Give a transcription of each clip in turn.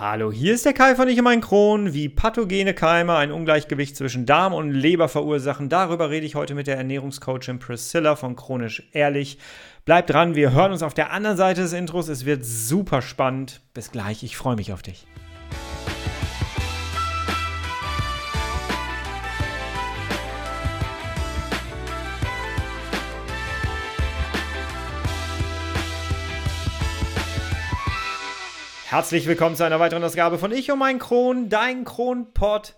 Hallo, hier ist der Kai von Ich mein Kron. Wie pathogene Keime ein Ungleichgewicht zwischen Darm und Leber verursachen, darüber rede ich heute mit der Ernährungscoachin Priscilla von Chronisch Ehrlich. Bleibt dran, wir hören uns auf der anderen Seite des Intros. Es wird super spannend. Bis gleich, ich freue mich auf dich. Herzlich willkommen zu einer weiteren Ausgabe von Ich und mein Kron, dein Kronpott.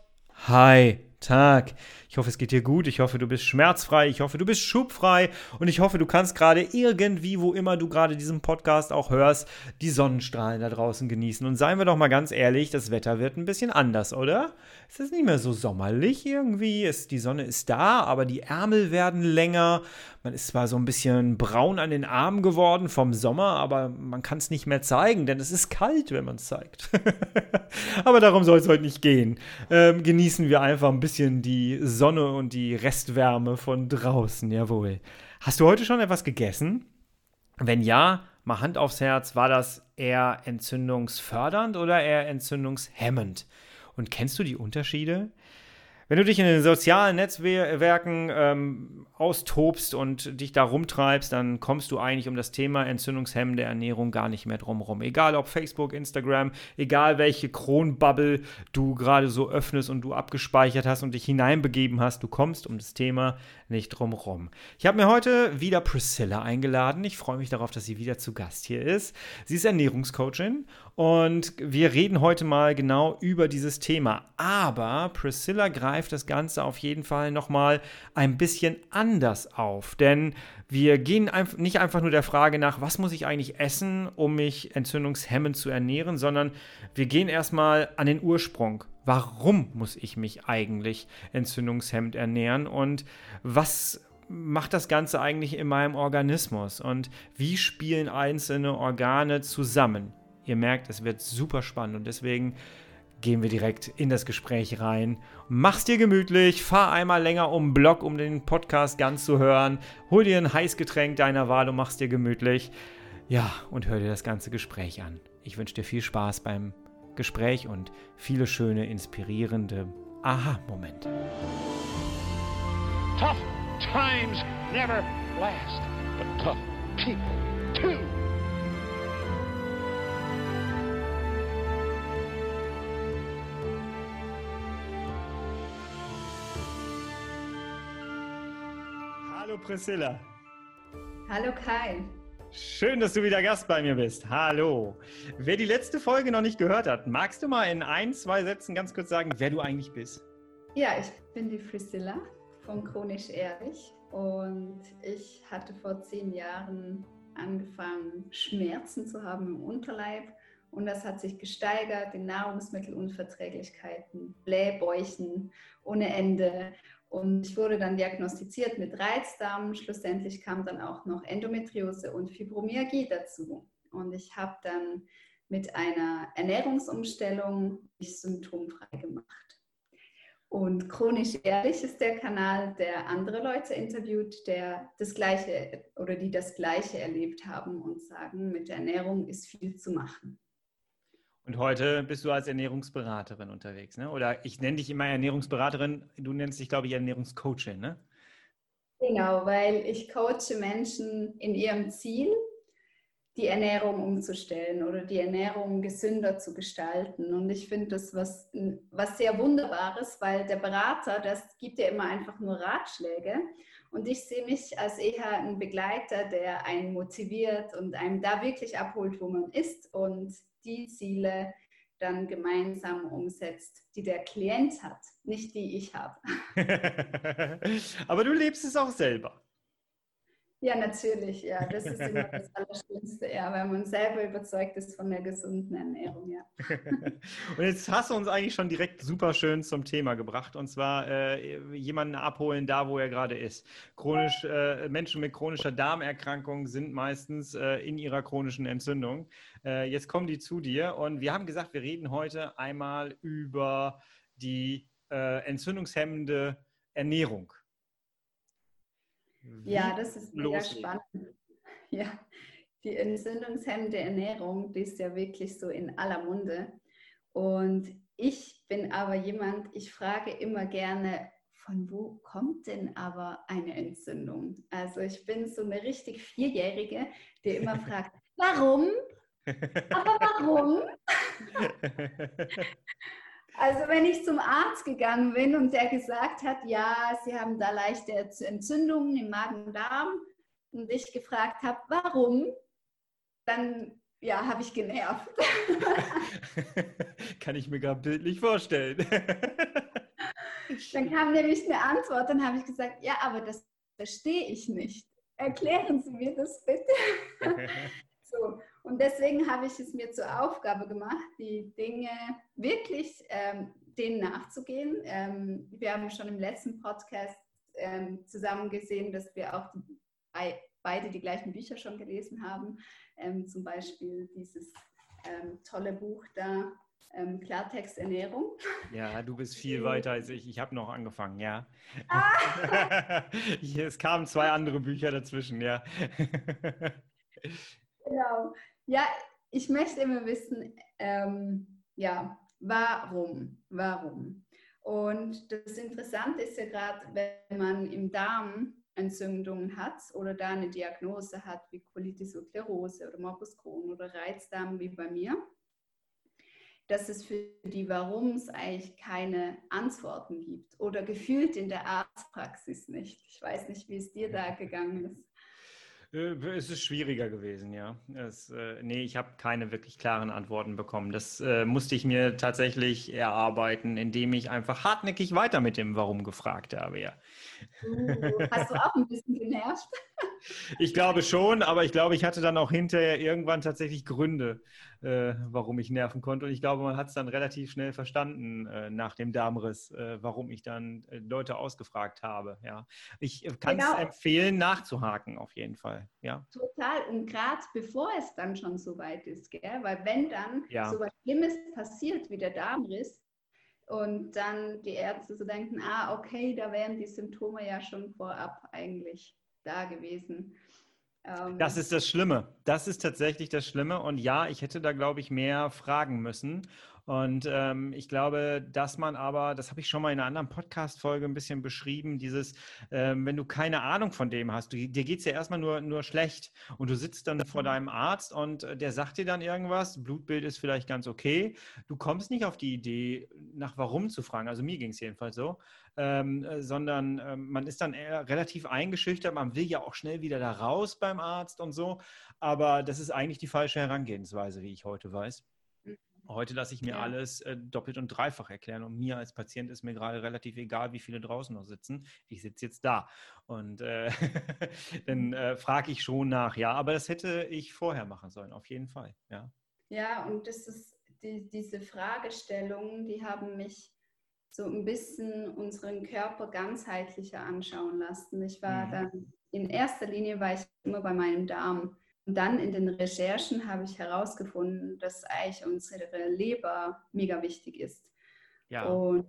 Hi, Tag. Ich hoffe, es geht dir gut. Ich hoffe, du bist schmerzfrei. Ich hoffe, du bist schubfrei. Und ich hoffe, du kannst gerade irgendwie, wo immer du gerade diesen Podcast auch hörst, die Sonnenstrahlen da draußen genießen. Und seien wir doch mal ganz ehrlich, das Wetter wird ein bisschen anders, oder? Es ist nicht mehr so sommerlich irgendwie. Es, die Sonne ist da, aber die Ärmel werden länger. Man ist zwar so ein bisschen braun an den Armen geworden vom Sommer, aber man kann es nicht mehr zeigen, denn es ist kalt, wenn man es zeigt. aber darum soll es heute nicht gehen. Ähm, genießen wir einfach ein bisschen die Sonne und die Restwärme von draußen, jawohl. Hast du heute schon etwas gegessen? Wenn ja, mal Hand aufs Herz, war das eher entzündungsfördernd oder eher entzündungshemmend? Und kennst du die Unterschiede? Wenn du dich in den sozialen Netzwerken ähm, austobst und dich da rumtreibst, dann kommst du eigentlich um das Thema entzündungshemmende Ernährung gar nicht mehr drumherum. Egal ob Facebook, Instagram, egal welche Kronbubble du gerade so öffnest und du abgespeichert hast und dich hineinbegeben hast, du kommst um das Thema nicht drumherum. Ich habe mir heute wieder Priscilla eingeladen. Ich freue mich darauf, dass sie wieder zu Gast hier ist. Sie ist Ernährungscoachin und wir reden heute mal genau über dieses Thema. Aber Priscilla greift das Ganze auf jeden Fall nochmal ein bisschen an anders auf. Denn wir gehen nicht einfach nur der Frage nach, was muss ich eigentlich essen, um mich entzündungshemmend zu ernähren, sondern wir gehen erstmal an den Ursprung. Warum muss ich mich eigentlich entzündungshemmend ernähren und was macht das Ganze eigentlich in meinem Organismus und wie spielen einzelne Organe zusammen? Ihr merkt, es wird super spannend und deswegen gehen wir direkt in das Gespräch rein. Mach's dir gemütlich, fahr einmal länger um den Block, um den Podcast ganz zu hören. Hol dir ein Heißgetränk deiner Wahl und mach's dir gemütlich. Ja, und hör dir das ganze Gespräch an. Ich wünsche dir viel Spaß beim Gespräch und viele schöne, inspirierende Aha-Momente. Tough times never last, but tough people too. Hallo Priscilla. Hallo Kai. Schön, dass du wieder Gast bei mir bist. Hallo. Wer die letzte Folge noch nicht gehört hat, magst du mal in ein, zwei Sätzen ganz kurz sagen, wer du eigentlich bist? Ja, ich bin die Priscilla von Chronisch Ehrlich und ich hatte vor zehn Jahren angefangen, Schmerzen zu haben im Unterleib und das hat sich gesteigert in Nahrungsmittelunverträglichkeiten, Blähbäuchen ohne Ende. Und ich wurde dann diagnostiziert mit Reizdarm. Schlussendlich kam dann auch noch Endometriose und Fibromyalgie dazu. Und ich habe dann mit einer Ernährungsumstellung mich symptomfrei gemacht. Und chronisch ehrlich ist der Kanal, der andere Leute interviewt, der das Gleiche oder die das Gleiche erlebt haben und sagen, mit der Ernährung ist viel zu machen. Und heute bist du als Ernährungsberaterin unterwegs, ne? Oder ich nenne dich immer Ernährungsberaterin, du nennst dich, glaube ich, Ernährungscoachin, ne? Genau, weil ich coache Menschen in ihrem Ziel, die Ernährung umzustellen oder die Ernährung gesünder zu gestalten. Und ich finde das was, was sehr Wunderbares, weil der Berater, das gibt ja immer einfach nur Ratschläge. Und ich sehe mich als eher ein Begleiter, der einen motiviert und einem da wirklich abholt, wo man ist und die Ziele dann gemeinsam umsetzt, die der Klient hat, nicht die ich habe. Aber du lebst es auch selber. Ja, natürlich, ja. Das ist immer das Allerschlimmste, ja, wenn man selber überzeugt ist von der gesunden Ernährung, ja. und jetzt hast du uns eigentlich schon direkt super schön zum Thema gebracht, und zwar äh, jemanden abholen, da wo er gerade ist. Chronisch, äh, Menschen mit chronischer Darmerkrankung sind meistens äh, in ihrer chronischen Entzündung. Äh, jetzt kommen die zu dir und wir haben gesagt, wir reden heute einmal über die äh, entzündungshemmende Ernährung. Wie ja, das ist mega spannend. Ja, die entzündungshemmende Ernährung, die ist ja wirklich so in aller Munde. Und ich bin aber jemand, ich frage immer gerne, von wo kommt denn aber eine Entzündung? Also ich bin so eine richtig Vierjährige, die immer fragt, warum? Aber warum? Also wenn ich zum Arzt gegangen bin und der gesagt hat, ja, Sie haben da leichte Entzündungen im Magen-Darm und ich gefragt habe, warum, dann ja, habe ich genervt. Kann ich mir gar bildlich vorstellen. dann kam nämlich eine Antwort, dann habe ich gesagt, ja, aber das verstehe ich nicht. Erklären Sie mir das bitte. so, und deswegen habe ich es mir zur Aufgabe gemacht, die Dinge wirklich ähm, denen nachzugehen. Ähm, wir haben schon im letzten Podcast ähm, zusammen gesehen, dass wir auch die, beide die gleichen Bücher schon gelesen haben. Ähm, zum Beispiel dieses ähm, tolle Buch da, ähm, Klartext Ernährung. Ja, du bist viel weiter als ich. Ich habe noch angefangen, ja. Ah. es kamen zwei andere Bücher dazwischen, ja. genau. Ja, ich möchte immer wissen, ähm, ja, warum? Warum? Und das Interessante ist ja gerade, wenn man im Darm Entzündungen hat oder da eine Diagnose hat wie Colitis ulcerosa oder Morbus Crohn oder Reizdarm wie bei mir, dass es für die Warums eigentlich keine Antworten gibt oder gefühlt in der Arztpraxis nicht. Ich weiß nicht, wie es dir da gegangen ist. Äh, es ist schwieriger gewesen, ja. Es, äh, nee, ich habe keine wirklich klaren Antworten bekommen. Das äh, musste ich mir tatsächlich erarbeiten, indem ich einfach hartnäckig weiter mit dem Warum gefragt habe, ja. Uh, hast du auch ein bisschen genervt? Ich glaube schon, aber ich glaube, ich hatte dann auch hinterher irgendwann tatsächlich Gründe, äh, warum ich nerven konnte. Und ich glaube, man hat es dann relativ schnell verstanden äh, nach dem Darmriss, äh, warum ich dann äh, Leute ausgefragt habe. Ja, ich äh, kann es genau. empfehlen, nachzuhaken auf jeden Fall. Ja. Total. Und gerade bevor es dann schon so weit ist, gell? weil wenn dann ja. so was Schlimmes passiert wie der Darmriss, und dann die Ärzte so denken, ah, okay, da wären die Symptome ja schon vorab eigentlich da gewesen. Ähm, das ist das Schlimme. Das ist tatsächlich das Schlimme. Und ja, ich hätte da, glaube ich, mehr fragen müssen. Und ähm, ich glaube, dass man aber, das habe ich schon mal in einer anderen Podcast-Folge ein bisschen beschrieben, dieses, ähm, wenn du keine Ahnung von dem hast, du, dir geht es ja erstmal nur, nur schlecht und du sitzt dann vor deinem Arzt und äh, der sagt dir dann irgendwas, Blutbild ist vielleicht ganz okay, du kommst nicht auf die Idee, nach warum zu fragen, also mir ging es jedenfalls so, ähm, äh, sondern äh, man ist dann relativ eingeschüchtert, man will ja auch schnell wieder da raus beim Arzt und so, aber das ist eigentlich die falsche Herangehensweise, wie ich heute weiß. Heute lasse ich mir ja. alles äh, doppelt und dreifach erklären und mir als Patient ist mir gerade relativ egal, wie viele draußen noch sitzen. Ich sitze jetzt da und äh, dann mhm. äh, frage ich schon nach. Ja, aber das hätte ich vorher machen sollen, auf jeden Fall. Ja, ja und das ist die, diese Fragestellungen, die haben mich so ein bisschen unseren Körper ganzheitlicher anschauen lassen. Ich war mhm. dann in erster Linie war ich immer bei meinem Darm und dann in den Recherchen habe ich herausgefunden, dass eigentlich unsere Leber mega wichtig ist. Ja. Und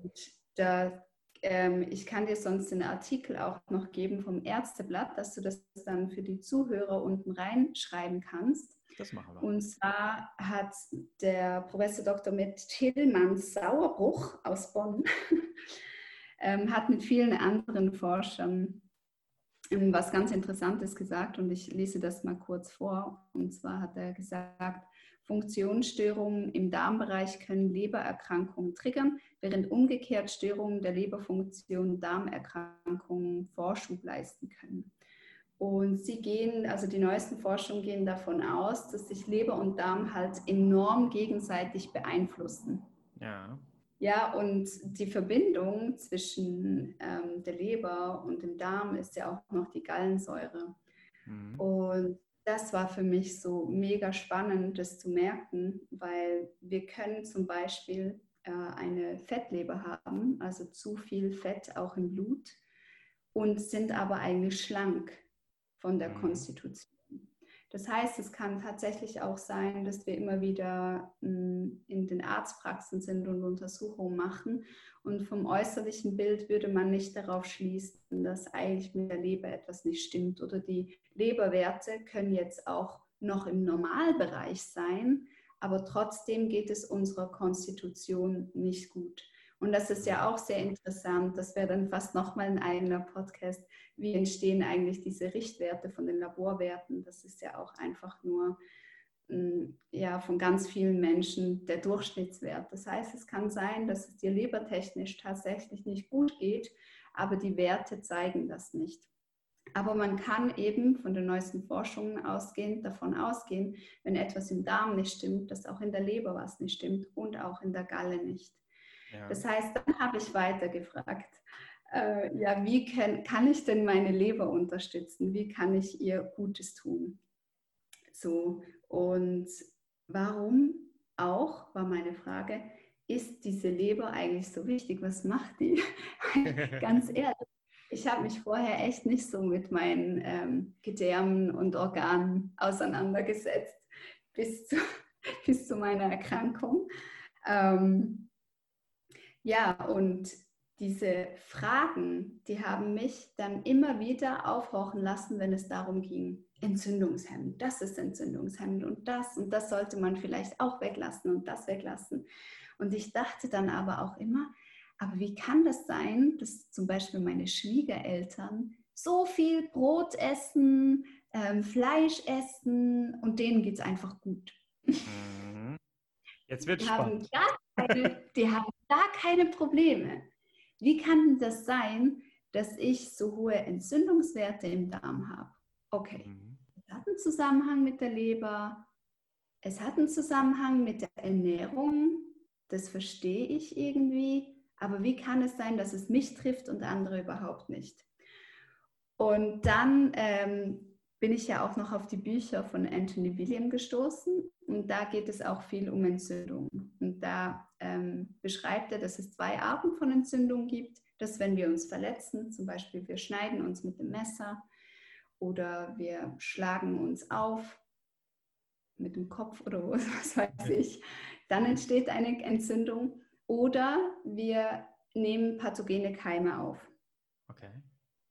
da, ähm, ich kann dir sonst den Artikel auch noch geben vom Ärzteblatt, dass du das dann für die Zuhörer unten reinschreiben kannst. Das machen wir. Und zwar hat der Professor Dr. mit Tillmann Sauerbruch aus Bonn ähm, hat mit vielen anderen Forschern was ganz Interessantes gesagt und ich lese das mal kurz vor. Und zwar hat er gesagt, Funktionsstörungen im Darmbereich können Lebererkrankungen triggern, während umgekehrt Störungen der Leberfunktion Darmerkrankungen Vorschub leisten können. Und sie gehen, also die neuesten Forschungen gehen davon aus, dass sich Leber und Darm halt enorm gegenseitig beeinflussen. Ja. Ja, und die Verbindung zwischen ähm, der Leber und dem Darm ist ja auch noch die Gallensäure. Mhm. Und das war für mich so mega spannend, das zu merken, weil wir können zum Beispiel äh, eine Fettleber haben, also zu viel Fett auch im Blut und sind aber eigentlich schlank von der mhm. Konstitution. Das heißt, es kann tatsächlich auch sein, dass wir immer wieder hm, in den Arztpraxen sind und Untersuchungen machen. Und vom äußerlichen Bild würde man nicht darauf schließen, dass eigentlich mit der Leber etwas nicht stimmt. Oder die Leberwerte können jetzt auch noch im Normalbereich sein, aber trotzdem geht es unserer Konstitution nicht gut. Und das ist ja auch sehr interessant. Das wäre dann fast nochmal ein eigener Podcast. Wie entstehen eigentlich diese Richtwerte von den Laborwerten? Das ist ja auch einfach nur mm, ja, von ganz vielen Menschen der Durchschnittswert. Das heißt, es kann sein, dass es dir lebertechnisch tatsächlich nicht gut geht, aber die Werte zeigen das nicht. Aber man kann eben von den neuesten Forschungen ausgehend davon ausgehen, wenn etwas im Darm nicht stimmt, dass auch in der Leber was nicht stimmt und auch in der Galle nicht. Ja. Das heißt, dann habe ich weiter gefragt, äh, ja, wie kann, kann ich denn meine Leber unterstützen? Wie kann ich ihr Gutes tun? So, und warum auch, war meine Frage, ist diese Leber eigentlich so wichtig? Was macht die? Ganz ehrlich, ich habe mich vorher echt nicht so mit meinen ähm, Gedärmen und Organen auseinandergesetzt bis zu, bis zu meiner Erkrankung. Ähm, ja, und diese Fragen, die haben mich dann immer wieder aufhorchen lassen, wenn es darum ging, entzündungshemmend, das ist entzündungshemmend und das und das sollte man vielleicht auch weglassen und das weglassen. Und ich dachte dann aber auch immer, aber wie kann das sein, dass zum Beispiel meine Schwiegereltern so viel Brot essen, ähm, Fleisch essen und denen geht es einfach gut? Mhm. Jetzt wird die spannend. Haben keine, die haben gar keine Probleme. Wie kann das sein, dass ich so hohe Entzündungswerte im Darm habe? Okay, mhm. es hat einen Zusammenhang mit der Leber, es hat einen Zusammenhang mit der Ernährung, das verstehe ich irgendwie, aber wie kann es sein, dass es mich trifft und andere überhaupt nicht? Und dann ähm, bin ich ja auch noch auf die Bücher von Anthony William gestoßen und da geht es auch viel um Entzündung. Und da ähm, beschreibt er, dass es zwei Arten von Entzündung gibt. Dass wenn wir uns verletzen, zum Beispiel wir schneiden uns mit dem Messer oder wir schlagen uns auf mit dem Kopf oder was weiß ich, dann entsteht eine Entzündung. Oder wir nehmen pathogene Keime auf. Okay.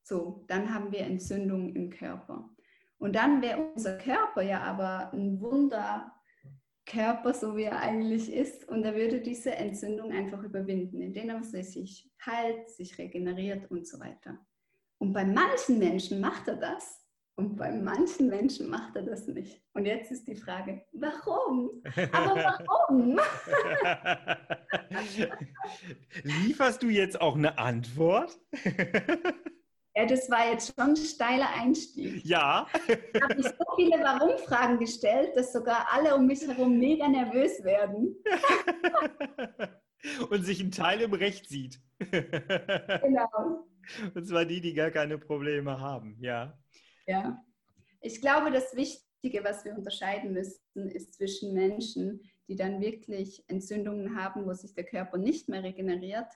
So, dann haben wir Entzündung im Körper. Und dann wäre unser Körper ja aber ein Wunderkörper, so wie er eigentlich ist. Und er würde diese Entzündung einfach überwinden, indem er sich heilt, sich regeneriert und so weiter. Und bei manchen Menschen macht er das. Und bei manchen Menschen macht er das nicht. Und jetzt ist die Frage, warum? Aber warum? Lieferst du jetzt auch eine Antwort? Ja, das war jetzt schon ein steiler Einstieg. Ja. Ich habe so viele Warum-Fragen gestellt, dass sogar alle um mich herum mega nervös werden. Und sich ein Teil im Recht sieht. Genau. Und zwar die, die gar keine Probleme haben, ja. Ja. Ich glaube, das Wichtige, was wir unterscheiden müssen, ist zwischen Menschen, die dann wirklich Entzündungen haben, wo sich der Körper nicht mehr regeneriert,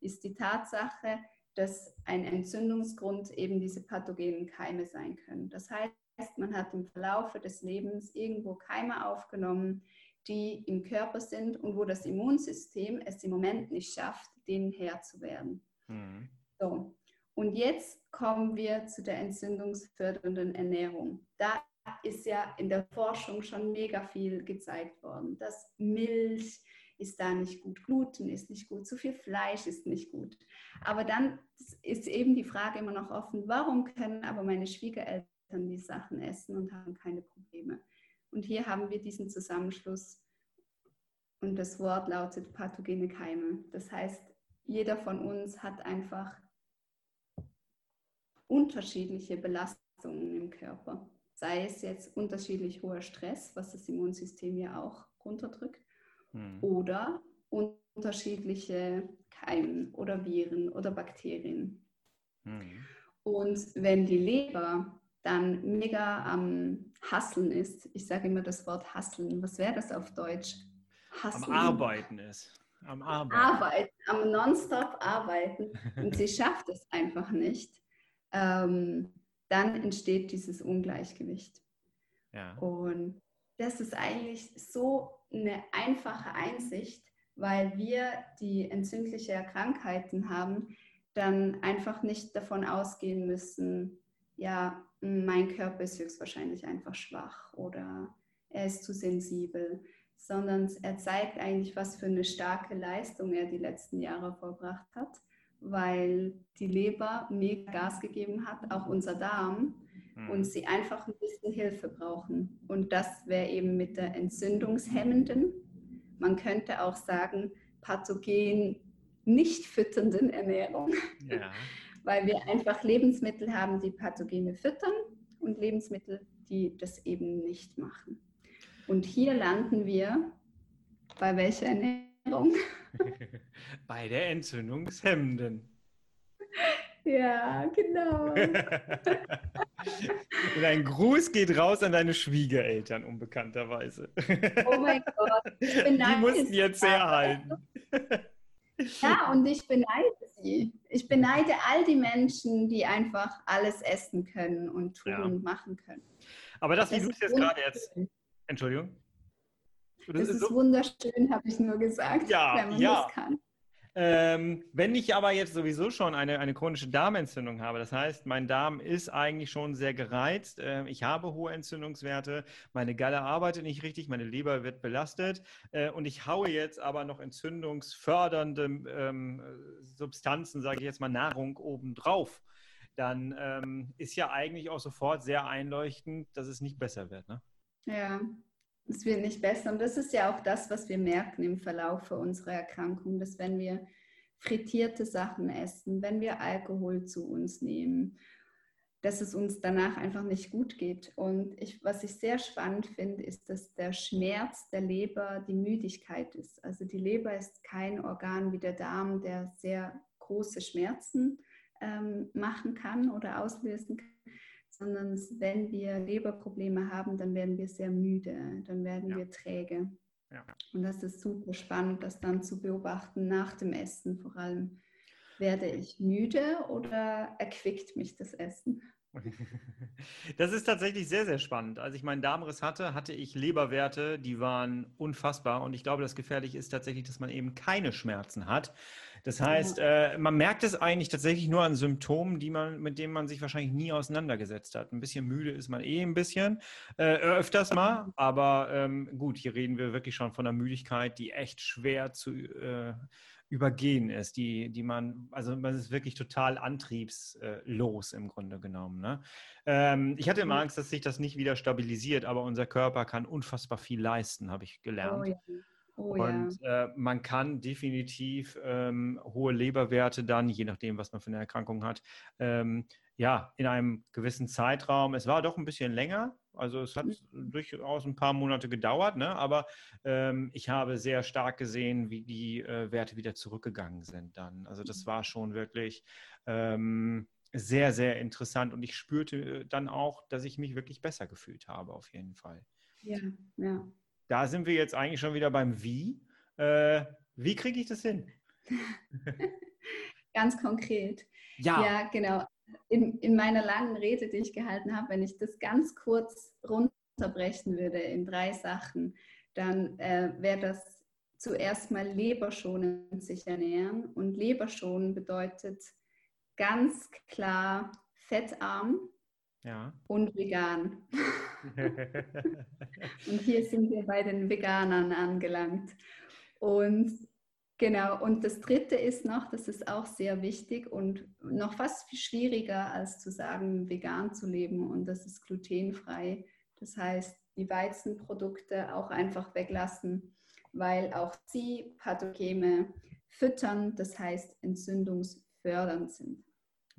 ist die Tatsache, dass ein Entzündungsgrund eben diese pathogenen Keime sein können. Das heißt, man hat im Verlauf des Lebens irgendwo Keime aufgenommen, die im Körper sind und wo das Immunsystem es im Moment nicht schafft, denen Herr zu werden. Mhm. So. Und jetzt kommen wir zu der entzündungsfördernden Ernährung. Da ist ja in der Forschung schon mega viel gezeigt worden, dass Milch, ist da nicht gut, Gluten ist nicht gut, zu viel Fleisch ist nicht gut. Aber dann ist eben die Frage immer noch offen, warum können aber meine Schwiegereltern die Sachen essen und haben keine Probleme? Und hier haben wir diesen Zusammenschluss und das Wort lautet pathogene Keime. Das heißt, jeder von uns hat einfach unterschiedliche Belastungen im Körper. Sei es jetzt unterschiedlich hoher Stress, was das Immunsystem ja auch runterdrückt, hm. oder unterschiedliche Keimen oder Viren oder Bakterien. Hm. Und wenn die Leber dann mega am Hasseln ist, ich sage immer das Wort Hasseln, was wäre das auf Deutsch? Hasseln. Am Arbeiten ist. Am Arbeiten. Arbeiten, am Nonstop arbeiten. Und sie schafft es einfach nicht. Ähm, dann entsteht dieses Ungleichgewicht. Ja. Und das ist eigentlich so eine einfache Einsicht, weil wir, die entzündliche Krankheiten haben, dann einfach nicht davon ausgehen müssen, ja, mein Körper ist höchstwahrscheinlich einfach schwach oder er ist zu sensibel, sondern er zeigt eigentlich, was für eine starke Leistung er die letzten Jahre vollbracht hat, weil die Leber mega Gas gegeben hat, auch unser Darm, mhm. und sie einfach ein bisschen Hilfe brauchen. Und das wäre eben mit der entzündungshemmenden, man könnte auch sagen, pathogen nicht fütternden Ernährung. Ja. Weil wir einfach Lebensmittel haben, die Pathogene füttern und Lebensmittel, die das eben nicht machen. Und hier landen wir bei welcher Ernährung? bei der entzündungshemmenden. Ja, genau. Und ein Gruß geht raus an deine Schwiegereltern, unbekannterweise. Oh mein Gott. Die mussten jetzt herhalten. Ja, und ich beneide sie. Ich beneide all die Menschen, die einfach alles essen können und tun ja. und machen können. Aber das, wie du es jetzt gerade jetzt. Entschuldigung. Das, das ist, so wunderschön, habe ich nur gesagt, ja, wenn man ja. das kann. Ähm, wenn ich aber jetzt sowieso schon eine, eine chronische Darmentzündung habe, das heißt, mein Darm ist eigentlich schon sehr gereizt, äh, ich habe hohe Entzündungswerte, meine Galle arbeitet nicht richtig, meine Leber wird belastet äh, und ich haue jetzt aber noch entzündungsfördernde ähm, Substanzen, sage ich jetzt mal Nahrung obendrauf, dann ähm, ist ja eigentlich auch sofort sehr einleuchtend, dass es nicht besser wird. Ne? Ja, es wird nicht besser. Und das ist ja auch das, was wir merken im Verlauf unserer Erkrankung, dass wenn wir frittierte Sachen essen, wenn wir Alkohol zu uns nehmen, dass es uns danach einfach nicht gut geht. Und ich, was ich sehr spannend finde, ist, dass der Schmerz der Leber die Müdigkeit ist. Also die Leber ist kein Organ wie der Darm, der sehr große Schmerzen ähm, machen kann oder auslösen kann sondern wenn wir Leberprobleme haben, dann werden wir sehr müde, dann werden ja. wir träge. Ja. Und das ist super spannend, das dann zu beobachten nach dem Essen vor allem. Werde ich müde oder erquickt mich das Essen? Das ist tatsächlich sehr, sehr spannend. Als ich meinen Darmriss hatte, hatte ich Leberwerte, die waren unfassbar. Und ich glaube, das Gefährliche ist tatsächlich, dass man eben keine Schmerzen hat. Das heißt, äh, man merkt es eigentlich tatsächlich nur an Symptomen, die man, mit denen man sich wahrscheinlich nie auseinandergesetzt hat. Ein bisschen müde ist man eh ein bisschen, äh, öfters mal. Aber ähm, gut, hier reden wir wirklich schon von einer Müdigkeit, die echt schwer zu äh, übergehen ist, die, die man, also man ist wirklich total antriebslos im Grunde genommen. Ne? Ähm, ich hatte immer mhm. Angst, dass sich das nicht wieder stabilisiert, aber unser Körper kann unfassbar viel leisten, habe ich gelernt. Oh, ja. Oh, und ja. äh, man kann definitiv ähm, hohe Leberwerte dann, je nachdem, was man für eine Erkrankung hat, ähm, ja, in einem gewissen Zeitraum, es war doch ein bisschen länger, also es hat mhm. durchaus ein paar Monate gedauert, ne? aber ähm, ich habe sehr stark gesehen, wie die äh, Werte wieder zurückgegangen sind dann. Also das war schon wirklich ähm, sehr, sehr interessant und ich spürte äh, dann auch, dass ich mich wirklich besser gefühlt habe, auf jeden Fall. Ja, ja. Da sind wir jetzt eigentlich schon wieder beim Wie. Äh, wie kriege ich das hin? Ganz konkret. Ja. Ja, genau in, in meiner langen Rede, die ich gehalten habe, wenn ich das ganz kurz runterbrechen würde in drei Sachen, dann äh, wäre das zuerst mal leberschonend sich ernähren. Und leberschonen bedeutet ganz klar fettarm ja. und vegan. und hier sind wir bei den Veganern angelangt. Und Genau, und das Dritte ist noch, das ist auch sehr wichtig und noch fast viel schwieriger als zu sagen, vegan zu leben und das ist glutenfrei. Das heißt, die Weizenprodukte auch einfach weglassen, weil auch sie Pathogene füttern, das heißt entzündungsfördernd sind.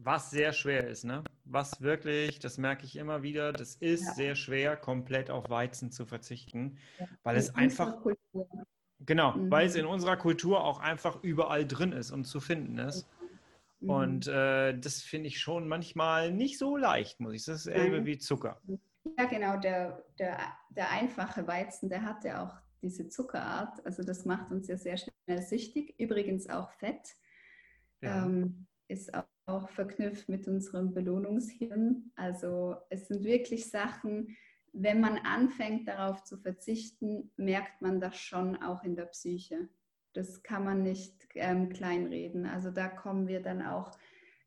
Was sehr schwer ist, ne? Was wirklich, das merke ich immer wieder, das ist ja. sehr schwer, komplett auf Weizen zu verzichten, ja. weil es einfach. Kultur Genau, mhm. weil es in unserer Kultur auch einfach überall drin ist und zu finden ist. Mhm. Und äh, das finde ich schon manchmal nicht so leicht, muss ich sagen. Das ist dasselbe wie Zucker. Ja, genau. Der, der, der einfache Weizen, der hat ja auch diese Zuckerart. Also das macht uns ja sehr schnell süchtig. Übrigens auch Fett ja. ähm, ist auch, auch verknüpft mit unserem Belohnungshirn. Also es sind wirklich Sachen, wenn man anfängt darauf zu verzichten, merkt man das schon auch in der Psyche. Das kann man nicht ähm, kleinreden. Also da kommen wir dann auch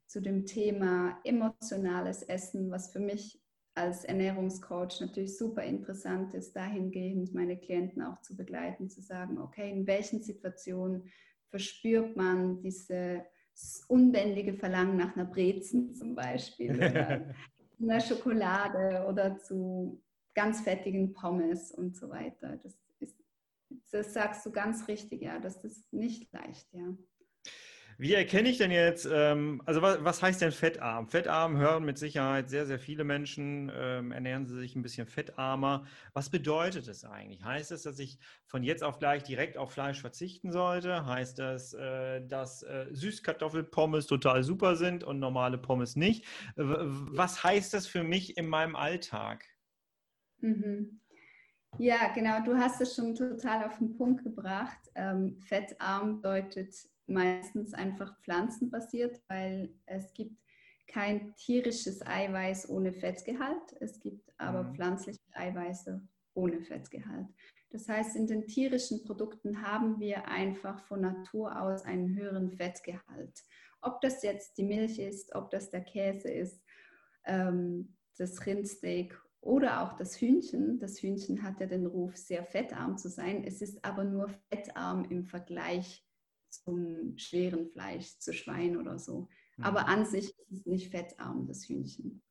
zu dem Thema emotionales Essen, was für mich als Ernährungscoach natürlich super interessant ist, dahingehend meine Klienten auch zu begleiten, zu sagen, okay, in welchen Situationen verspürt man diese unbändige Verlangen nach einer Brezen zum Beispiel oder einer Schokolade oder zu ganz fettigen Pommes und so weiter. Das, ist, das sagst du ganz richtig, ja, das ist nicht leicht, ja. Wie erkenne ich denn jetzt, ähm, also was, was, heißt denn fettarm? Fettarm hören mit Sicherheit sehr, sehr viele Menschen, ähm, ernähren sie sich ein bisschen fettarmer. Was bedeutet das eigentlich? Heißt es, dass ich von jetzt auf gleich direkt auf Fleisch verzichten sollte? Heißt das, äh, dass äh, Süßkartoffelpommes total super sind und normale Pommes nicht? Was heißt das für mich in meinem Alltag? Mhm. Ja, genau. Du hast es schon total auf den Punkt gebracht. Ähm, fettarm bedeutet meistens einfach pflanzenbasiert, weil es gibt kein tierisches Eiweiß ohne Fettgehalt. Es gibt aber mhm. pflanzliche Eiweiße ohne Fettgehalt. Das heißt, in den tierischen Produkten haben wir einfach von Natur aus einen höheren Fettgehalt. Ob das jetzt die Milch ist, ob das der Käse ist, ähm, das Rindsteak oder auch das Hühnchen. Das Hühnchen hat ja den Ruf, sehr fettarm zu sein. Es ist aber nur fettarm im Vergleich zum schweren Fleisch, zu Schwein oder so. Mhm. Aber an sich ist es nicht fettarm, das Hühnchen.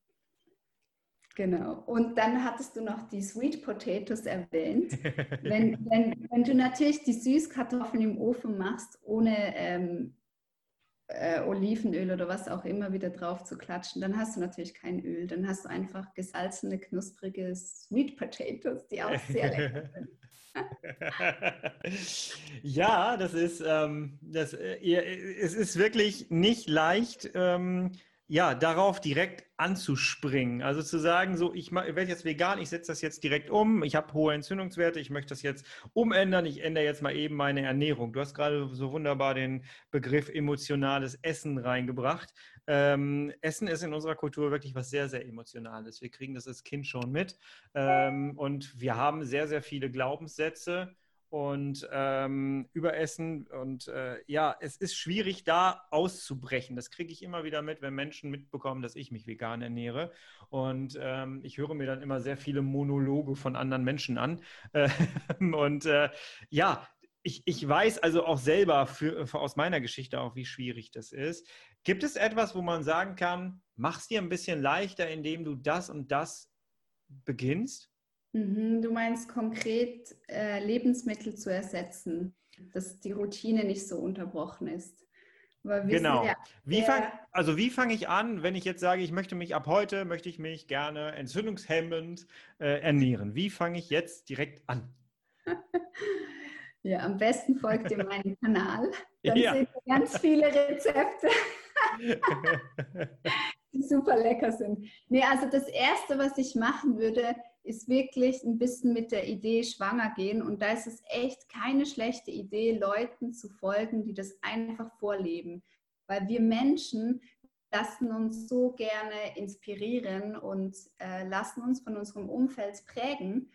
Genau. Und dann hattest du noch die Sweet Potatoes erwähnt. wenn, wenn, wenn du natürlich die Süßkartoffeln im Ofen machst, ohne ähm, äh, Olivenöl oder was auch immer wieder drauf zu klatschen, dann hast du natürlich kein Öl. Dann hast du einfach gesalzene, knusprige Sweet Potatoes, die auch sehr lecker sind. ja, das ist, ähm, das, äh, es ist wirklich nicht leicht, ähm, ja, darauf direkt anzuspringen. Also zu sagen, so, ich, werde jetzt vegan, ich setze das jetzt direkt um, ich habe hohe Entzündungswerte, ich möchte das jetzt umändern, ich ändere jetzt mal eben meine Ernährung. Du hast gerade so wunderbar den Begriff emotionales Essen reingebracht. Ähm, Essen ist in unserer Kultur wirklich was sehr, sehr Emotionales. Wir kriegen das als Kind schon mit ähm, und wir haben sehr, sehr viele Glaubenssätze und ähm, Überessen. Und äh, ja, es ist schwierig, da auszubrechen. Das kriege ich immer wieder mit, wenn Menschen mitbekommen, dass ich mich vegan ernähre. Und ähm, ich höre mir dann immer sehr viele Monologe von anderen Menschen an. Und äh, ja, ich, ich weiß also auch selber für, für aus meiner Geschichte auch, wie schwierig das ist. Gibt es etwas, wo man sagen kann, mach es dir ein bisschen leichter, indem du das und das beginnst? Mhm, du meinst konkret äh, Lebensmittel zu ersetzen, dass die Routine nicht so unterbrochen ist. genau. Ja, wie fang, also wie fange ich an, wenn ich jetzt sage, ich möchte mich ab heute, möchte ich mich gerne entzündungshemmend äh, ernähren? Wie fange ich jetzt direkt an? ja, am besten folgt ihr meinem Kanal. Dann ja. seht ihr ganz viele Rezepte. die super lecker sind. Nee, also das Erste, was ich machen würde, ist wirklich ein bisschen mit der Idee schwanger gehen. Und da ist es echt keine schlechte Idee, Leuten zu folgen, die das einfach vorleben. Weil wir Menschen lassen uns so gerne inspirieren und äh, lassen uns von unserem Umfeld prägen.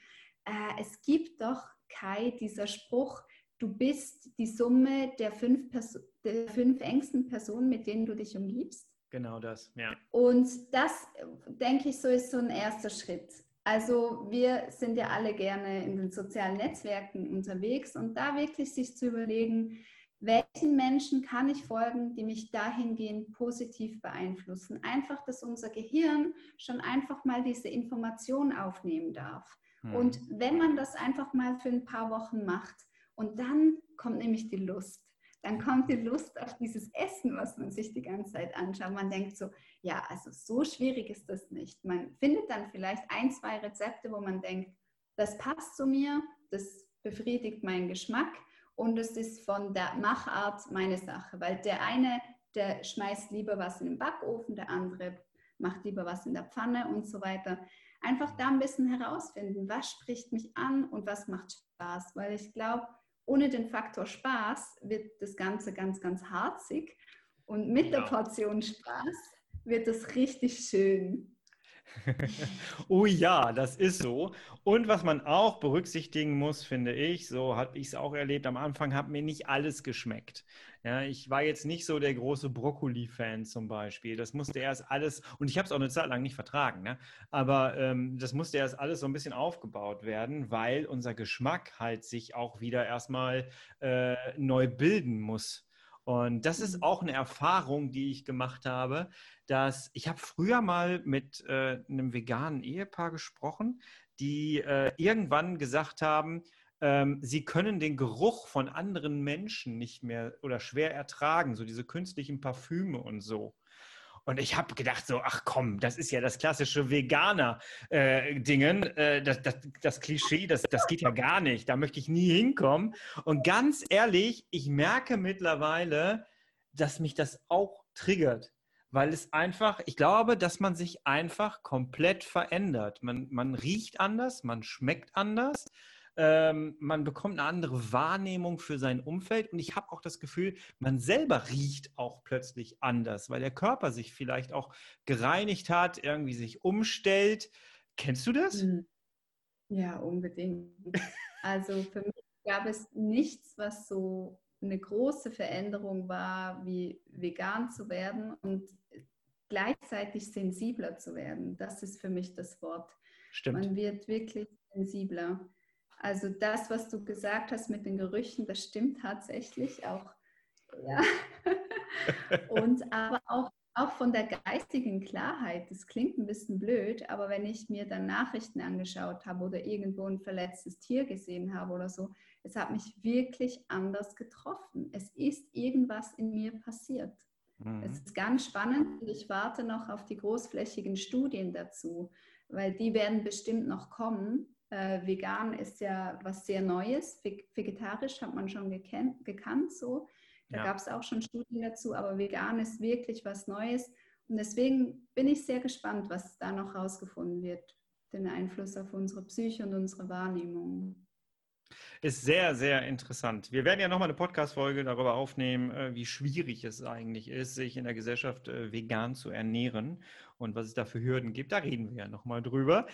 Äh, es gibt doch, Kai, dieser Spruch, du bist die Summe der fünf, der fünf engsten Personen, mit denen du dich umgibst. Genau das, ja. Und das, denke ich, so ist so ein erster Schritt. Also wir sind ja alle gerne in den sozialen Netzwerken unterwegs und da wirklich sich zu überlegen, welchen Menschen kann ich folgen, die mich dahingehend positiv beeinflussen. Einfach, dass unser Gehirn schon einfach mal diese Information aufnehmen darf. Hm. Und wenn man das einfach mal für ein paar Wochen macht und dann kommt nämlich die Lust dann kommt die Lust auf dieses Essen, was man sich die ganze Zeit anschaut. Man denkt so, ja, also so schwierig ist das nicht. Man findet dann vielleicht ein, zwei Rezepte, wo man denkt, das passt zu mir, das befriedigt meinen Geschmack und es ist von der Machart meine Sache, weil der eine, der schmeißt lieber was in den Backofen, der andere macht lieber was in der Pfanne und so weiter. Einfach da ein bisschen herausfinden, was spricht mich an und was macht Spaß, weil ich glaube, ohne den Faktor Spaß wird das Ganze ganz, ganz harzig. Und mit ja. der Portion Spaß wird es richtig schön. oh ja, das ist so. Und was man auch berücksichtigen muss, finde ich, so habe ich es auch erlebt, am Anfang hat mir nicht alles geschmeckt. Ja, ich war jetzt nicht so der große Brokkoli-Fan zum Beispiel. Das musste erst alles, und ich habe es auch eine Zeit lang nicht vertragen, ne? aber ähm, das musste erst alles so ein bisschen aufgebaut werden, weil unser Geschmack halt sich auch wieder erstmal äh, neu bilden muss. Und das ist mhm. auch eine Erfahrung, die ich gemacht habe, dass ich habe früher mal mit äh, einem veganen Ehepaar gesprochen, die äh, irgendwann gesagt haben, ähm, sie können den Geruch von anderen Menschen nicht mehr oder schwer ertragen, so diese künstlichen Parfüme und so. Und ich habe gedacht so, ach komm, das ist ja das klassische Veganer-Dingen, äh, äh, das, das, das, Klischee, das, das geht ja gar nicht, da möchte ich nie hinkommen. Und ganz ehrlich, ich merke mittlerweile, dass mich das auch triggert, weil es einfach, ich glaube, dass man sich einfach komplett verändert. Man, man riecht anders, man schmeckt anders ähm, man bekommt eine andere Wahrnehmung für sein Umfeld und ich habe auch das Gefühl, man selber riecht auch plötzlich anders, weil der Körper sich vielleicht auch gereinigt hat, irgendwie sich umstellt. Kennst du das? Hm. Ja, unbedingt. Also für mich gab es nichts, was so eine große Veränderung war, wie vegan zu werden und gleichzeitig sensibler zu werden. Das ist für mich das Wort. Stimmt. Man wird wirklich sensibler. Also das, was du gesagt hast mit den Gerüchen, das stimmt tatsächlich auch. Ja. Und aber auch, auch von der geistigen Klarheit, das klingt ein bisschen blöd, aber wenn ich mir dann Nachrichten angeschaut habe oder irgendwo ein verletztes Tier gesehen habe oder so, es hat mich wirklich anders getroffen. Es ist irgendwas in mir passiert. Mhm. Es ist ganz spannend und ich warte noch auf die großflächigen Studien dazu, weil die werden bestimmt noch kommen. Äh, vegan ist ja was sehr Neues. Vegetarisch hat man schon gekannt, gekannt so. Da ja. gab es auch schon Studien dazu, aber vegan ist wirklich was Neues. Und deswegen bin ich sehr gespannt, was da noch rausgefunden wird, den Einfluss auf unsere Psyche und unsere Wahrnehmung. Ist sehr, sehr interessant. Wir werden ja nochmal eine Podcast-Folge darüber aufnehmen, äh, wie schwierig es eigentlich ist, sich in der Gesellschaft äh, vegan zu ernähren und was es da für Hürden gibt. Da reden wir ja nochmal drüber.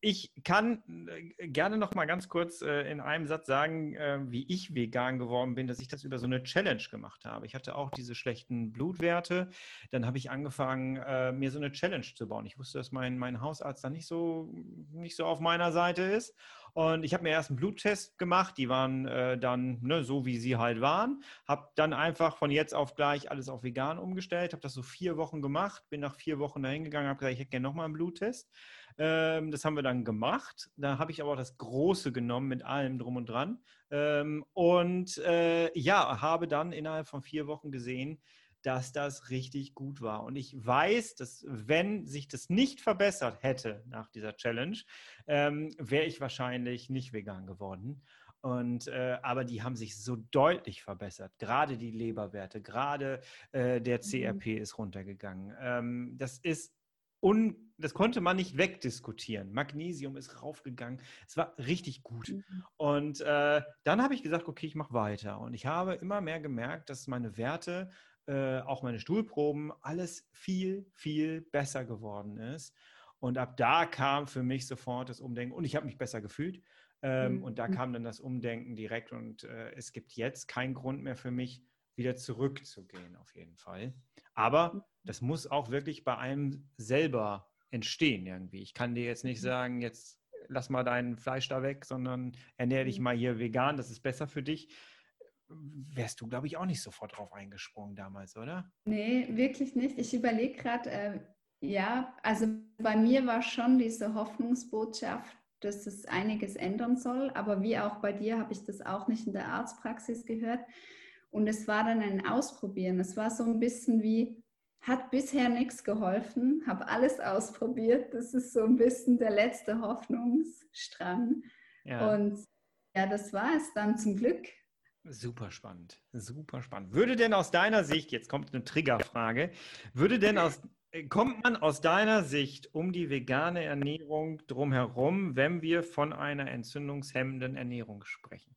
Ich kann äh, gerne nochmal ganz kurz in einem Satz sagen, wie ich vegan geworden bin, dass ich das über so eine Challenge gemacht habe. Ich hatte auch diese schlechten Blutwerte. Dann habe ich angefangen, mir so eine Challenge zu bauen. Ich wusste, dass mein, mein Hausarzt da nicht so, nicht so auf meiner Seite ist. Und ich habe mir erst einen Bluttest gemacht, die waren äh, dann ne, so, wie sie halt waren. Habe dann einfach von jetzt auf gleich alles auf vegan umgestellt, habe das so vier Wochen gemacht, bin nach vier Wochen dahin gegangen, habe gesagt, ich hätte gerne nochmal einen Bluttest. Ähm, das haben wir dann gemacht. Da habe ich aber auch das Große genommen mit allem drum und dran. Ähm, und äh, ja, habe dann innerhalb von vier Wochen gesehen, dass das richtig gut war. Und ich weiß, dass wenn sich das nicht verbessert hätte nach dieser Challenge, ähm, wäre ich wahrscheinlich nicht vegan geworden. Und äh, aber die haben sich so deutlich verbessert. Gerade die Leberwerte, gerade äh, der CRP mhm. ist runtergegangen. Ähm, das ist un, das konnte man nicht wegdiskutieren. Magnesium ist raufgegangen. Es war richtig gut. Mhm. Und äh, dann habe ich gesagt, okay, ich mache weiter. Und ich habe immer mehr gemerkt, dass meine Werte äh, auch meine Stuhlproben, alles viel, viel besser geworden ist. Und ab da kam für mich sofort das Umdenken und ich habe mich besser gefühlt. Ähm, mhm. Und da kam dann das Umdenken direkt und äh, es gibt jetzt keinen Grund mehr für mich, wieder zurückzugehen, auf jeden Fall. Aber das muss auch wirklich bei einem selber entstehen irgendwie. Ich kann dir jetzt nicht mhm. sagen, jetzt lass mal dein Fleisch da weg, sondern ernähre dich mhm. mal hier vegan, das ist besser für dich wärst du, glaube ich, auch nicht sofort drauf eingesprungen damals, oder? Nee, wirklich nicht. Ich überlege gerade, äh, ja, also bei mir war schon diese Hoffnungsbotschaft, dass es einiges ändern soll, aber wie auch bei dir habe ich das auch nicht in der Arztpraxis gehört. Und es war dann ein Ausprobieren. Es war so ein bisschen wie, hat bisher nichts geholfen, habe alles ausprobiert. Das ist so ein bisschen der letzte Hoffnungsstrang. Ja. Und ja, das war es dann zum Glück. Super spannend, super spannend. Würde denn aus deiner Sicht, jetzt kommt eine Triggerfrage, würde denn aus, äh, kommt man aus deiner Sicht um die vegane Ernährung drumherum, wenn wir von einer entzündungshemmenden Ernährung sprechen?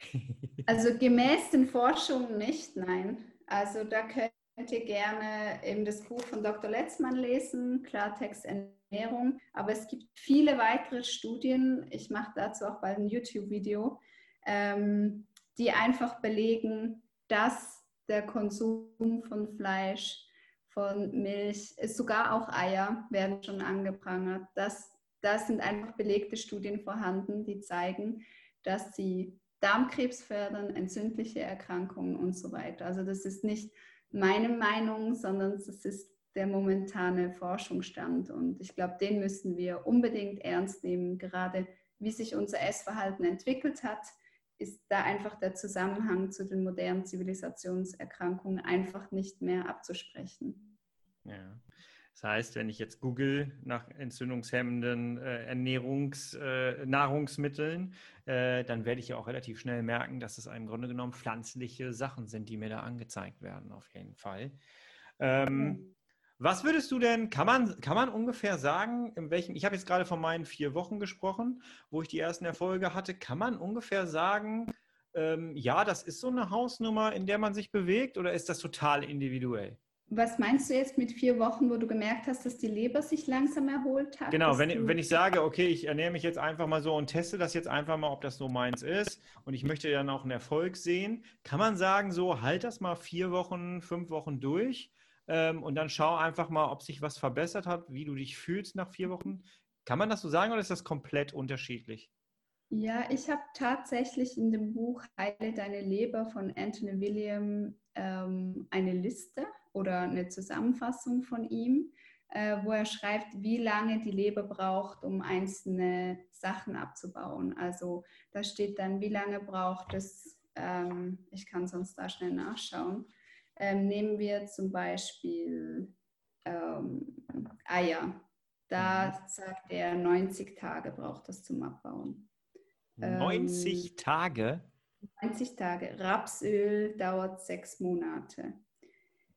Also gemäß den Forschungen nicht, nein. Also da könnt ihr gerne eben das Buch von Dr. Letzmann lesen, Klartext Ernährung. Aber es gibt viele weitere Studien. Ich mache dazu auch bald ein YouTube-Video, ähm, die einfach belegen, dass der Konsum von Fleisch, von Milch, sogar auch Eier werden schon angeprangert. Das, das sind einfach belegte Studien vorhanden, die zeigen, dass sie Darmkrebs fördern, entzündliche Erkrankungen und so weiter. Also das ist nicht meine Meinung, sondern es ist der momentane Forschungsstand. Und ich glaube, den müssen wir unbedingt ernst nehmen, gerade wie sich unser Essverhalten entwickelt hat ist da einfach der Zusammenhang zu den modernen Zivilisationserkrankungen einfach nicht mehr abzusprechen. Ja. Das heißt, wenn ich jetzt google nach entzündungshemmenden äh, Ernährungs-, äh, Nahrungsmitteln, äh, dann werde ich ja auch relativ schnell merken, dass es im Grunde genommen pflanzliche Sachen sind, die mir da angezeigt werden, auf jeden Fall. Ähm, was würdest du denn, kann man, kann man ungefähr sagen, in welchem, ich habe jetzt gerade von meinen vier Wochen gesprochen, wo ich die ersten Erfolge hatte, kann man ungefähr sagen, ähm, ja, das ist so eine Hausnummer, in der man sich bewegt oder ist das total individuell? Was meinst du jetzt mit vier Wochen, wo du gemerkt hast, dass die Leber sich langsam erholt hat? Genau, wenn, wenn ich sage, okay, ich ernähre mich jetzt einfach mal so und teste das jetzt einfach mal, ob das so meins ist und ich möchte dann auch einen Erfolg sehen, kann man sagen, so halt das mal vier Wochen, fünf Wochen durch ähm, und dann schau einfach mal, ob sich was verbessert hat, wie du dich fühlst nach vier Wochen. Kann man das so sagen oder ist das komplett unterschiedlich? Ja, ich habe tatsächlich in dem Buch Heile deine Leber von Anthony William ähm, eine Liste oder eine Zusammenfassung von ihm, äh, wo er schreibt, wie lange die Leber braucht, um einzelne Sachen abzubauen. Also da steht dann, wie lange braucht es, ähm, ich kann sonst da schnell nachschauen, ähm, nehmen wir zum Beispiel ähm, Eier. Da mhm. sagt er, 90 Tage braucht das zum Abbauen. 90 ähm, Tage? 90 Tage. Rapsöl dauert sechs Monate.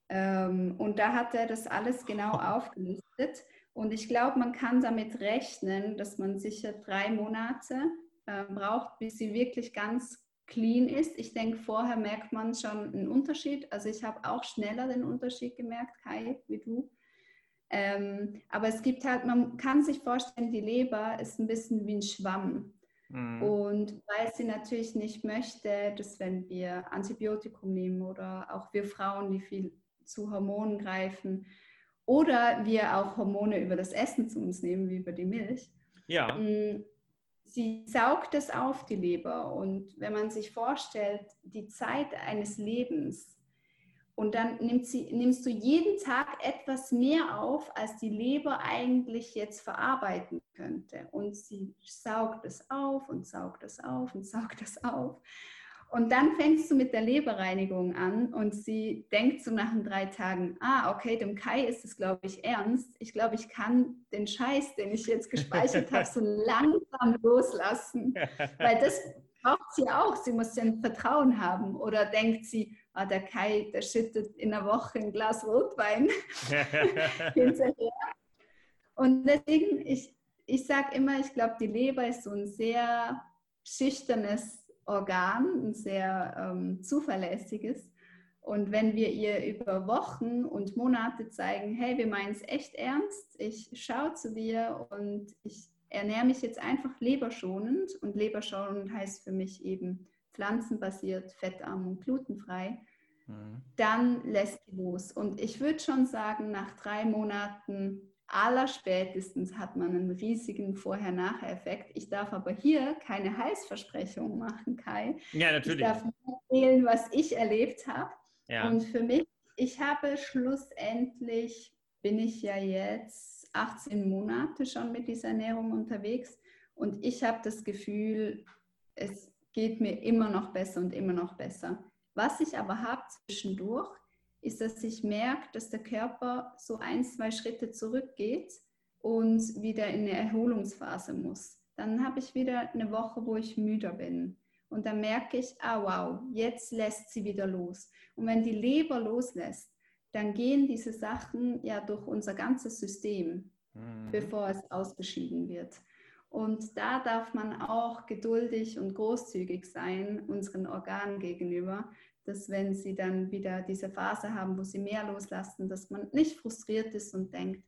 Ähm, und da hat er das alles genau aufgelistet. Und ich glaube, man kann damit rechnen, dass man sicher drei Monate äh, braucht, bis sie wirklich ganz clean ist. Ich denke, vorher merkt man schon einen Unterschied. Also ich habe auch schneller den Unterschied gemerkt, Kai, wie du. Ähm, aber es gibt halt, man kann sich vorstellen, die Leber ist ein bisschen wie ein Schwamm. Mhm. Und weil sie natürlich nicht möchte, dass wenn wir Antibiotikum nehmen oder auch wir Frauen, die viel zu Hormonen greifen oder wir auch Hormone über das Essen zu uns nehmen, wie über die Milch, ja. Mm, sie saugt es auf, die Leber. Und wenn man sich vorstellt, die Zeit eines Lebens, und dann sie, nimmst du jeden Tag etwas mehr auf, als die Leber eigentlich jetzt verarbeiten könnte. Und sie saugt es auf und saugt es auf und saugt es auf. Und dann fängst du mit der Leberreinigung an und sie denkt so nach den drei Tagen, ah, okay, dem Kai ist es, glaube ich, ernst. Ich glaube, ich kann den Scheiß, den ich jetzt gespeichert habe, so langsam loslassen. Weil das braucht sie auch. Sie muss ja ein Vertrauen haben. Oder denkt sie, ah, der Kai, der schüttet in einer Woche ein Glas Rotwein hinterher. Und deswegen, ich, ich sage immer, ich glaube, die Leber ist so ein sehr schüchternes Organ, ein sehr ähm, zuverlässiges. Und wenn wir ihr über Wochen und Monate zeigen, hey, wir meinen es echt ernst, ich schaue zu dir und ich ernähre mich jetzt einfach leberschonend. Und leberschonend heißt für mich eben pflanzenbasiert, fettarm und glutenfrei. Mhm. Dann lässt sie los. Und ich würde schon sagen, nach drei Monaten allerspätestens hat man einen riesigen Vorher-Nachher-Effekt. Ich darf aber hier keine Heißversprechungen machen, Kai. Ja, natürlich. Ich darf nur erzählen, was ich erlebt habe. Ja. Und für mich, ich habe schlussendlich, bin ich ja jetzt 18 Monate schon mit dieser Ernährung unterwegs und ich habe das Gefühl, es geht mir immer noch besser und immer noch besser. Was ich aber habe zwischendurch, ist, dass ich merke, dass der Körper so ein, zwei Schritte zurückgeht und wieder in eine Erholungsphase muss. Dann habe ich wieder eine Woche, wo ich müder bin. Und dann merke ich, ah wow, jetzt lässt sie wieder los. Und wenn die Leber loslässt, dann gehen diese Sachen ja durch unser ganzes System, mhm. bevor es ausgeschieden wird. Und da darf man auch geduldig und großzügig sein unseren Organen gegenüber, dass wenn sie dann wieder diese Phase haben, wo sie mehr loslassen, dass man nicht frustriert ist und denkt,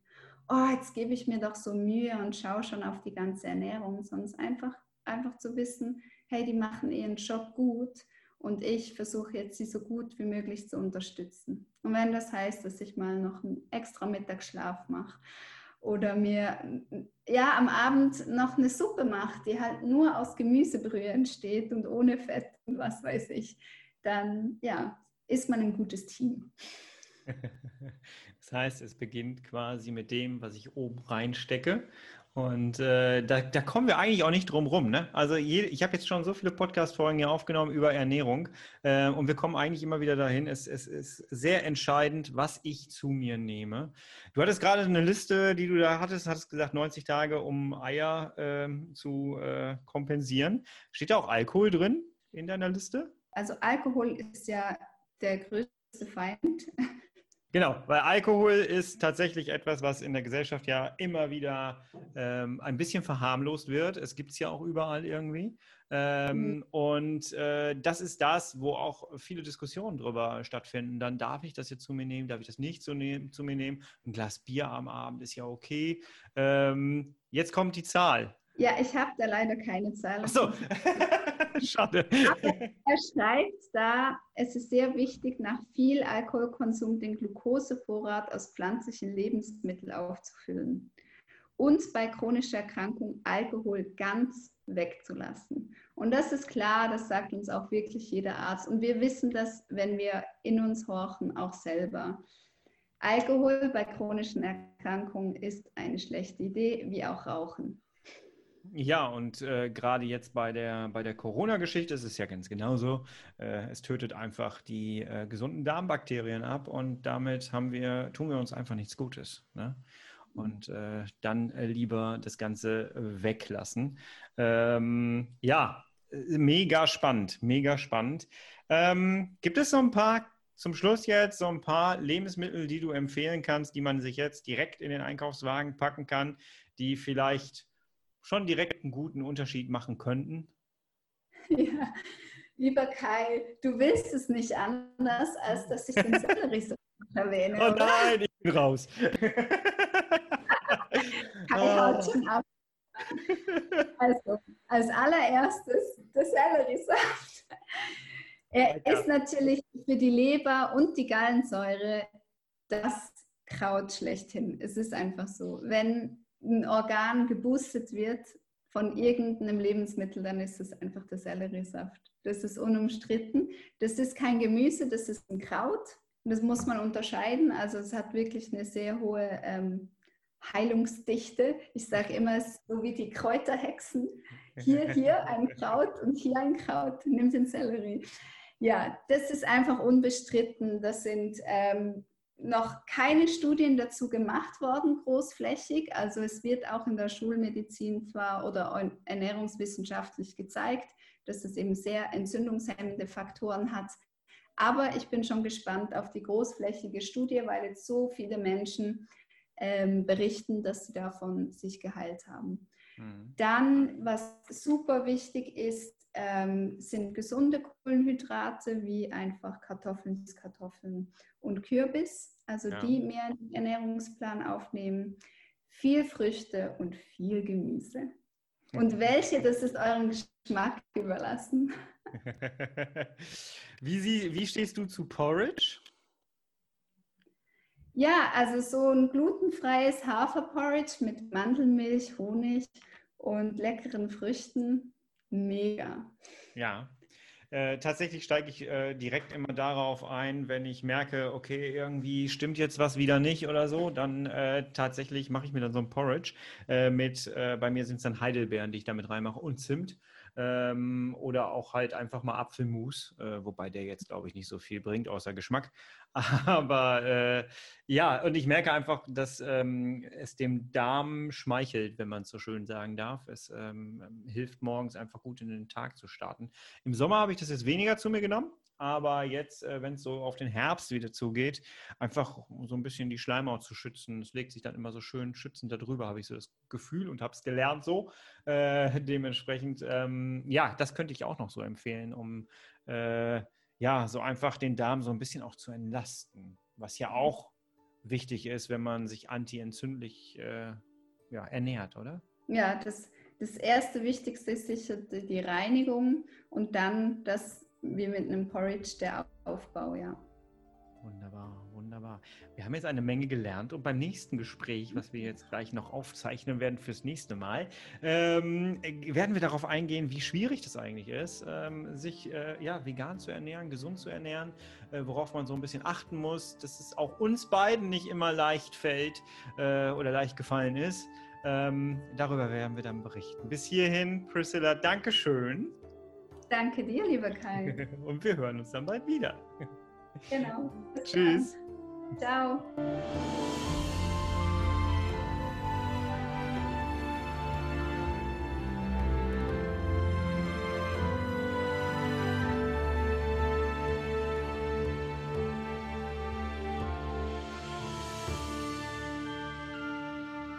oh, jetzt gebe ich mir doch so Mühe und schaue schon auf die ganze Ernährung, sondern einfach, einfach zu wissen, hey, die machen ihren Job gut und ich versuche jetzt, sie so gut wie möglich zu unterstützen. Und wenn das heißt, dass ich mal noch einen extra Mittagsschlaf mache oder mir ja am Abend noch eine Suppe mache, die halt nur aus Gemüsebrühe entsteht und ohne Fett und was weiß ich, dann ja, ist man ein gutes Team. Das heißt, es beginnt quasi mit dem, was ich oben reinstecke. Und äh, da, da kommen wir eigentlich auch nicht drum rum. Ne? Also je, ich habe jetzt schon so viele Podcast-Folgen hier aufgenommen über Ernährung äh, und wir kommen eigentlich immer wieder dahin. Es, es ist sehr entscheidend, was ich zu mir nehme. Du hattest gerade eine Liste, die du da hattest, hattest gesagt 90 Tage, um Eier äh, zu kompensieren. Steht da auch Alkohol drin in deiner Liste? Also Alkohol ist ja der größte Feind. Genau, weil Alkohol ist tatsächlich etwas, was in der Gesellschaft ja immer wieder ähm, ein bisschen verharmlost wird. Es gibt es ja auch überall irgendwie. Ähm, mhm. Und äh, das ist das, wo auch viele Diskussionen drüber stattfinden. Dann darf ich das jetzt zu mir nehmen, darf ich das nicht zu, ne zu mir nehmen? Ein Glas Bier am Abend ist ja okay. Ähm, jetzt kommt die Zahl. Ja, ich habe da leider keine Zahl. Ach so. Schade. Aber er schreibt da, es ist sehr wichtig, nach viel Alkoholkonsum den Glukosevorrat aus pflanzlichen Lebensmitteln aufzufüllen und bei chronischer Erkrankung Alkohol ganz wegzulassen. Und das ist klar, das sagt uns auch wirklich jeder Arzt. Und wir wissen das, wenn wir in uns horchen, auch selber. Alkohol bei chronischen Erkrankungen ist eine schlechte Idee, wie auch Rauchen. Ja, und äh, gerade jetzt bei der, bei der Corona-Geschichte ist es ja ganz genauso. Äh, es tötet einfach die äh, gesunden Darmbakterien ab und damit haben wir, tun wir uns einfach nichts Gutes. Ne? Und äh, dann äh, lieber das Ganze äh, weglassen. Ähm, ja, mega spannend, mega spannend. Ähm, gibt es so ein paar zum Schluss jetzt so ein paar Lebensmittel, die du empfehlen kannst, die man sich jetzt direkt in den Einkaufswagen packen kann, die vielleicht schon direkt einen guten Unterschied machen könnten? Ja, lieber Kai, du willst es nicht anders, als dass ich den Selleriesaft erwähne. Oh nein, oder? ich bin raus. Kai haut schon ab. Also, als allererstes der Selleriesaft. Er ist natürlich für die Leber und die Gallensäure das Kraut schlechthin. Es ist einfach so. Wenn ein Organ geboostet wird von irgendeinem Lebensmittel, dann ist es einfach der Selleriesaft. Das ist unumstritten. Das ist kein Gemüse, das ist ein Kraut. Das muss man unterscheiden. Also es hat wirklich eine sehr hohe ähm, Heilungsdichte. Ich sage immer, es ist so wie die Kräuterhexen. Hier, hier ein Kraut und hier ein Kraut. Nimm den Sellerie. Ja, das ist einfach unbestritten. Das sind ähm, noch keine Studien dazu gemacht worden, großflächig. Also es wird auch in der Schulmedizin zwar oder ernährungswissenschaftlich gezeigt, dass es eben sehr entzündungshemmende Faktoren hat. Aber ich bin schon gespannt auf die großflächige Studie, weil jetzt so viele Menschen ähm, berichten, dass sie davon sich geheilt haben. Mhm. Dann, was super wichtig ist, ähm, sind gesunde Kohlenhydrate wie einfach Kartoffeln, Kartoffeln und Kürbis, also ja. die mehr in den Ernährungsplan aufnehmen. Viel Früchte und viel Gemüse. Und welche, das ist eurem Geschmack überlassen. wie, sie, wie stehst du zu Porridge? Ja, also so ein glutenfreies Haferporridge mit Mandelmilch, Honig und leckeren Früchten Mega. Ja. Äh, tatsächlich steige ich äh, direkt immer darauf ein, wenn ich merke, okay, irgendwie stimmt jetzt was wieder nicht oder so, dann äh, tatsächlich mache ich mir dann so ein Porridge äh, mit, äh, bei mir sind es dann Heidelbeeren, die ich damit reinmache und Zimt ähm, oder auch halt einfach mal Apfelmus, äh, wobei der jetzt, glaube ich, nicht so viel bringt, außer Geschmack. Aber äh, ja, und ich merke einfach, dass ähm, es dem Darm schmeichelt, wenn man es so schön sagen darf. Es ähm, hilft morgens einfach gut in den Tag zu starten. Im Sommer habe ich das jetzt weniger zu mir genommen. Aber jetzt, äh, wenn es so auf den Herbst wieder zugeht, einfach so ein bisschen die Schleimhaut zu schützen. Es legt sich dann immer so schön schützend darüber, habe ich so das Gefühl und habe es gelernt so. Äh, dementsprechend, ähm, ja, das könnte ich auch noch so empfehlen, um äh, ja, so einfach den Darm so ein bisschen auch zu entlasten, was ja auch wichtig ist, wenn man sich antientzündlich äh, ja, ernährt, oder? Ja, das, das erste Wichtigste ist sicher die Reinigung und dann das, wie mit einem Porridge, der Aufbau, ja. Wunderbar, wunderbar. Wir haben jetzt eine Menge gelernt und beim nächsten Gespräch, was wir jetzt gleich noch aufzeichnen werden fürs nächste Mal, ähm, werden wir darauf eingehen, wie schwierig das eigentlich ist, ähm, sich äh, ja, vegan zu ernähren, gesund zu ernähren, äh, worauf man so ein bisschen achten muss, dass es auch uns beiden nicht immer leicht fällt äh, oder leicht gefallen ist. Ähm, darüber werden wir dann berichten. Bis hierhin, Priscilla, Dankeschön. Danke dir, lieber Kai. und wir hören uns dann bald wieder. Genau. Bis Tschüss. Dann. Ciao.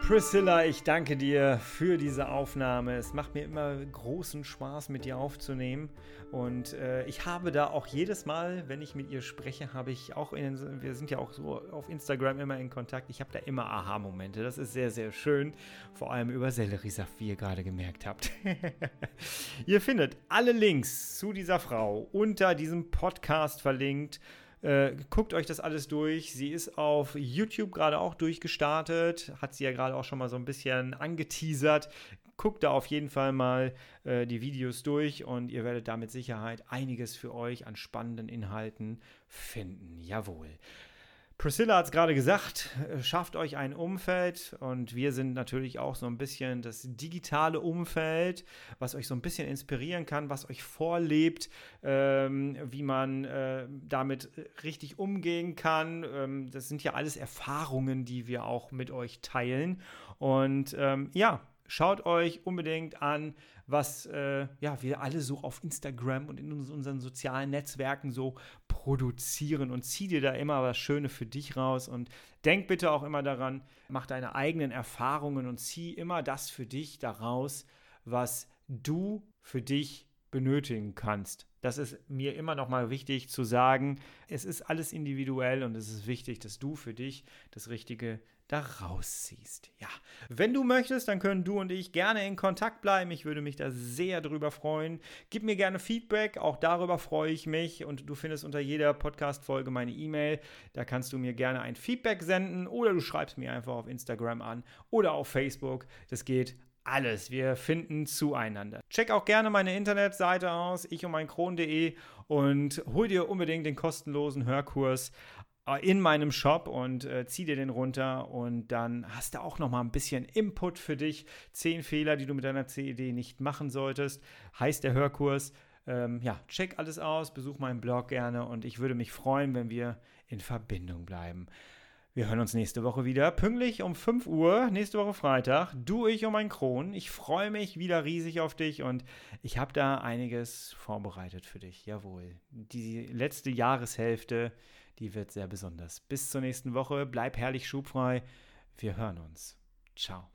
Priscilla, ich danke dir für diese Aufnahme. Es macht mir immer großen Spaß, mit dir aufzunehmen. Und äh, ich habe da auch jedes Mal, wenn ich mit ihr spreche, habe ich auch in, wir sind ja auch so auf Instagram immer in Kontakt, ich habe da immer Aha-Momente. Das ist sehr, sehr schön. Vor allem über Selleriesaft, wie ihr gerade gemerkt habt. ihr findet alle Links zu dieser Frau unter diesem Podcast verlinkt. Äh, guckt euch das alles durch. Sie ist auf YouTube gerade auch durchgestartet. Hat sie ja gerade auch schon mal so ein bisschen angeteasert. Guckt da auf jeden Fall mal äh, die Videos durch und ihr werdet da mit Sicherheit einiges für euch an spannenden Inhalten finden. Jawohl. Priscilla hat es gerade gesagt, äh, schafft euch ein Umfeld und wir sind natürlich auch so ein bisschen das digitale Umfeld, was euch so ein bisschen inspirieren kann, was euch vorlebt, ähm, wie man äh, damit richtig umgehen kann. Ähm, das sind ja alles Erfahrungen, die wir auch mit euch teilen. Und ähm, ja, Schaut euch unbedingt an, was äh, ja, wir alle so auf Instagram und in unseren sozialen Netzwerken so produzieren und zieh dir da immer was Schönes für dich raus und denk bitte auch immer daran, mach deine eigenen Erfahrungen und zieh immer das für dich daraus, was du für dich benötigen kannst. Das ist mir immer noch mal wichtig zu sagen. Es ist alles individuell und es ist wichtig, dass du für dich das Richtige da rausziehst. Ja, wenn du möchtest, dann können du und ich gerne in Kontakt bleiben. Ich würde mich da sehr drüber freuen. Gib mir gerne Feedback, auch darüber freue ich mich. Und du findest unter jeder Podcast-Folge meine E-Mail. Da kannst du mir gerne ein Feedback senden oder du schreibst mir einfach auf Instagram an oder auf Facebook. Das geht alles. Wir finden zueinander. Check auch gerne meine Internetseite aus, ich und mein Kron.de und hol dir unbedingt den kostenlosen Hörkurs äh, in meinem Shop und äh, zieh dir den runter und dann hast du auch noch mal ein bisschen Input für dich. Zehn Fehler, die du mit deiner CED nicht machen solltest, heißt der Hörkurs. Ähm, ja, check alles aus, besuch meinen Blog gerne und ich würde mich freuen, wenn wir in Verbindung bleiben. Wir hören uns nächste Woche wieder, pünktlich um 5 Uhr, nächste Woche Freitag. Du, ich und mein Kron. Ich freue mich wieder riesig auf dich und ich habe da einiges vorbereitet für dich. Jawohl. Die letzte Jahreshälfte, die wird sehr besonders. Bis zur nächsten Woche. Bleib herrlich schubfrei. Wir hören uns. Ciao.